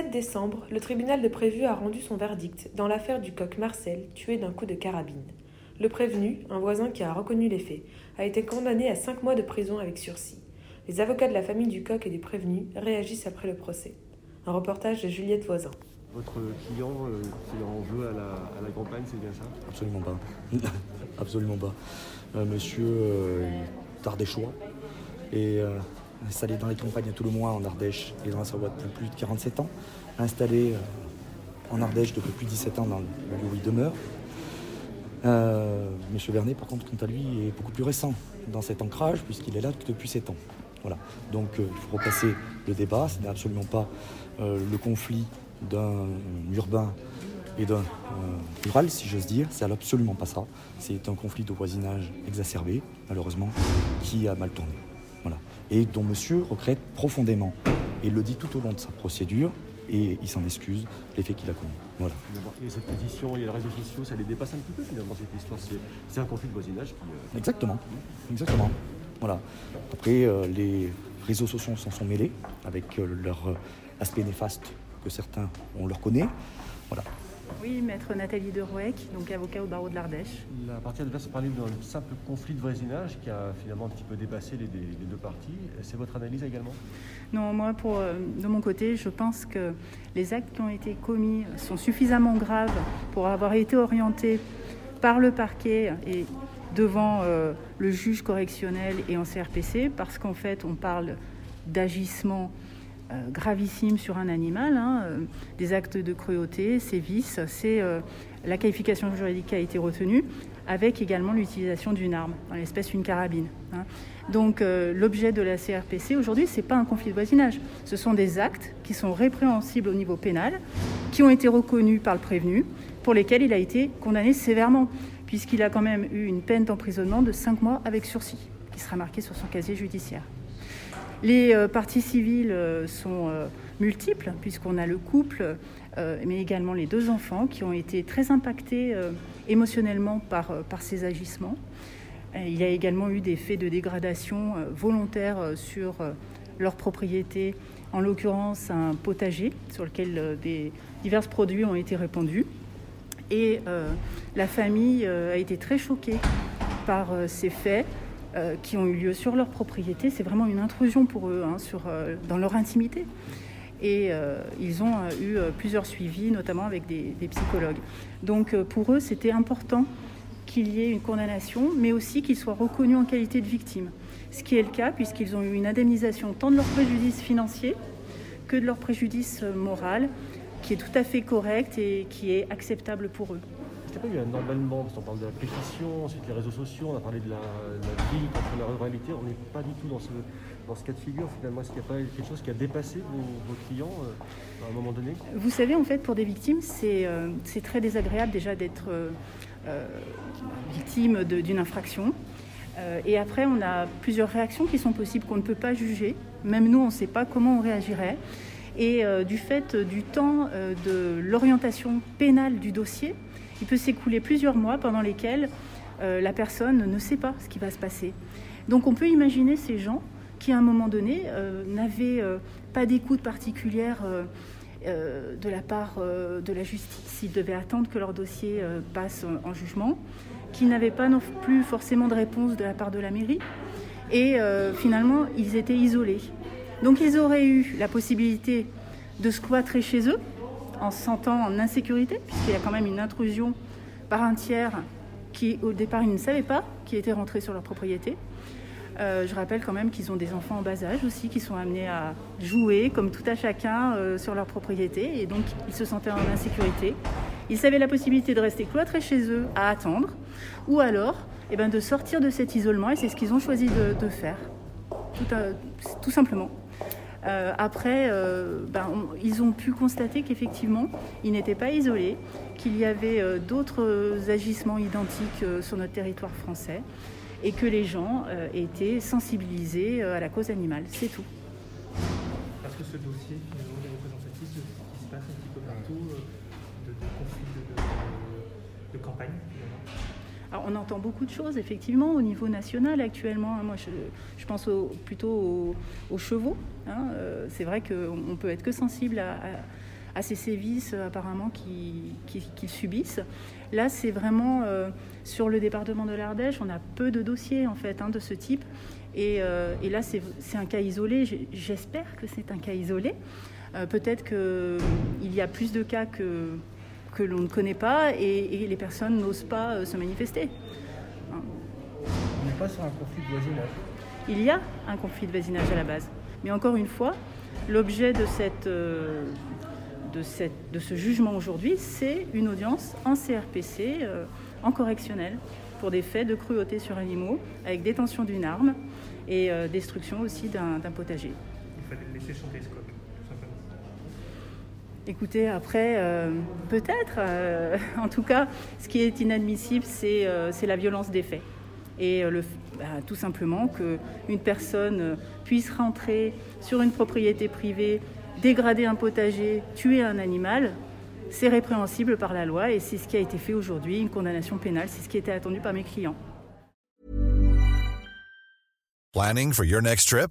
7 décembre, le tribunal de Prévu a rendu son verdict dans l'affaire du coq Marcel tué d'un coup de carabine. Le prévenu, un voisin qui a reconnu les faits, a été condamné à 5 mois de prison avec sursis. Les avocats de la famille du coq et des prévenus réagissent après le procès. Un reportage de Juliette Voisin. Votre client euh, fait en jeu à la, à la campagne, c'est bien ça? Absolument pas. Absolument pas. Euh, monsieur euh, est ardéchois et euh, installé dans les campagnes à tout le moins en Ardèche et dans la Savoie depuis plus de 47 ans. Installé euh, en Ardèche depuis plus de 17 ans dans le lieu où il demeure. Euh, Vernet, par contre, quant à lui, est beaucoup plus récent dans cet ancrage puisqu'il est là depuis 7 ans. Voilà. Donc euh, il faut repasser le débat. Ce n'est absolument pas euh, le conflit d'un urbain et d'un rural, si j'ose dire. C'est absolument pas ça. C'est un conflit de voisinage exacerbé, malheureusement, qui a mal tourné. Et dont monsieur regrette profondément. Et il le dit tout au long de sa procédure. Et il s'en excuse, les faits qu'il a commis. Voilà. Et cette pétition et les réseaux sociaux, ça les dépasse un petit peu finalement cette histoire. C'est, un conflit de voisinage qui. euh, Exactement. Exactement. Voilà. Après, euh, les réseaux sociaux s'en sont mêlés avec euh, leur aspect néfaste que certains, on leur connaît. Voilà. Oui, maître Nathalie Derouec, donc avocat au barreau de l'Ardèche. La partie adverse parlait d'un simple conflit de voisinage qui a finalement un petit peu dépassé les, les deux parties. C'est votre analyse également? Non, moi, pour, euh, de mon côté, je pense que les actes qui ont été commis sont suffisamment graves pour avoir été orientés par le parquet et devant euh, le juge correctionnel et en CRPC, parce qu'en fait, on parle d'agissement euh, gravissime sur un animal, hein, euh, des actes de cruauté, sévices, c'est euh, la qualification juridique qui a été retenue, avec également l'utilisation d'une arme, dans l'espèce une carabine. hein. Donc l'objet de la CRPC aujourd'hui, ce n'est pas un conflit de voisinage, ce sont des actes qui sont répréhensibles au niveau pénal, qui ont été reconnus par le prévenu, pour lesquels il a été condamné sévèrement, puisqu'il a quand même eu une peine d'emprisonnement de 5 mois avec sursis, qui sera marquée sur son casier judiciaire. Les euh, parties civiles euh, sont euh, multiples, puisqu'on a le couple, mais également les deux enfants qui ont été très impactés émotionnellement par, ces agissements. Il y a également eu des faits de dégradation volontaire sur leur propriété, en l'occurrence un potager sur lequel divers produits ont été répandus. Et la famille a été très choquée par ces faits euh, qui ont eu lieu sur leur propriété. C'est vraiment une intrusion pour eux hein, sur, euh, dans leur intimité. Et euh, ils ont eu plusieurs suivis, notamment avec des, psychologues. Donc pour eux, c'était important qu'il y ait une condamnation, mais aussi qu'ils soient reconnus en qualité de victimes. Ce qui est le cas, puisqu'ils ont eu une indemnisation tant de leur préjudice financier que de leur préjudice moral, qui est tout à fait correct et qui est acceptable pour eux. Qu'il n'y a pas eu un emballement Parce qu'on parle de la pétition, ensuite les réseaux sociaux, on a parlé de la, la ville contre la ruralité. On n'est pas du tout dans ce, dans ce cas de figure finalement. Est-ce qu'il n'y a pas quelque chose qui a dépassé vos, clients euh, à un moment donné? Vous savez, en fait, pour des victimes, c'est euh, très désagréable déjà d'être euh, victime d'une infraction. Et après, on a plusieurs réactions qui sont possibles qu'on ne peut pas juger. Même nous, on ne sait pas comment on réagirait. Et du fait du temps de l'orientation pénale du dossier, il peut s'écouler plusieurs mois pendant lesquels euh, la personne ne sait pas ce qui va se passer. Donc on peut imaginer ces gens qui, à un moment donné, euh, n'avaient euh, pas d'écoute particulière de la part de la justice. Ils devaient attendre que leur dossier passe en, en jugement, qui n'avaient pas non plus forcément de réponse de la part de la mairie. Et finalement, ils étaient isolés. Donc ils auraient eu la possibilité de squatter chez eux en se sentant en insécurité, puisqu'il y a quand même une intrusion par un tiers qui, au départ, ils ne savaient pas qui était rentré sur leur propriété. Euh, je rappelle quand même qu'ils ont des enfants en bas âge aussi, qui sont amenés à jouer, comme tout à chacun, euh, sur leur propriété. Et donc, ils se sentaient en insécurité. Ils avaient la possibilité de rester cloîtrés chez eux à attendre, ou alors eh ben, de sortir de cet isolement et c'est ce qu'ils ont choisi de, faire, tout, simplement. Euh, après, euh, ben, ils ont pu constater qu'effectivement, ils n'étaient pas isolés, qu'il y avait euh, d'autres agissements identiques sur notre territoire français et que les gens étaient sensibilisés à la cause animale. C'est tout. Parce que ce dossier est représentatif de ce qui se passe un petit peu partout, de, conflits de campagne on entend beaucoup de choses, effectivement, au niveau national actuellement. Moi, je, pense plutôt aux, chevaux. Hein. Euh, c'est vrai qu'on peut être que sensible à, ces sévices, apparemment, qu'ils subissent. Là, c'est vraiment euh, sur le département de l'Ardèche, on a peu de dossiers, en fait, hein, de ce type. Et, euh, là, c'est un cas isolé. J'espère que c'est un cas isolé. Peut-être qu'il y a plus de cas que que l'on ne connaît pas et, les personnes n'osent pas euh, se manifester. On n'est pas sur un conflit de voisinage. Il y a un conflit de voisinage à la base. Mais encore une fois, l'objet de, cette, euh, de, cette, de ce jugement aujourd'hui, c'est une audience en CRPC, euh, en correctionnel, pour des faits de cruauté sur animaux, avec détention d'une arme et destruction aussi d'un potager. Il fallait laisser chanter ce Écoutez, après, euh, peut-être. Euh, en tout cas, ce qui est inadmissible, c'est euh, la violence des faits. Et le, bah, tout simplement qu'une personne puisse rentrer sur une propriété privée, dégrader un potager, tuer un animal, c'est répréhensible par la loi et c'est ce qui a été fait aujourd'hui, une condamnation pénale, c'est ce qui était attendu par mes clients. Planning for your next trip?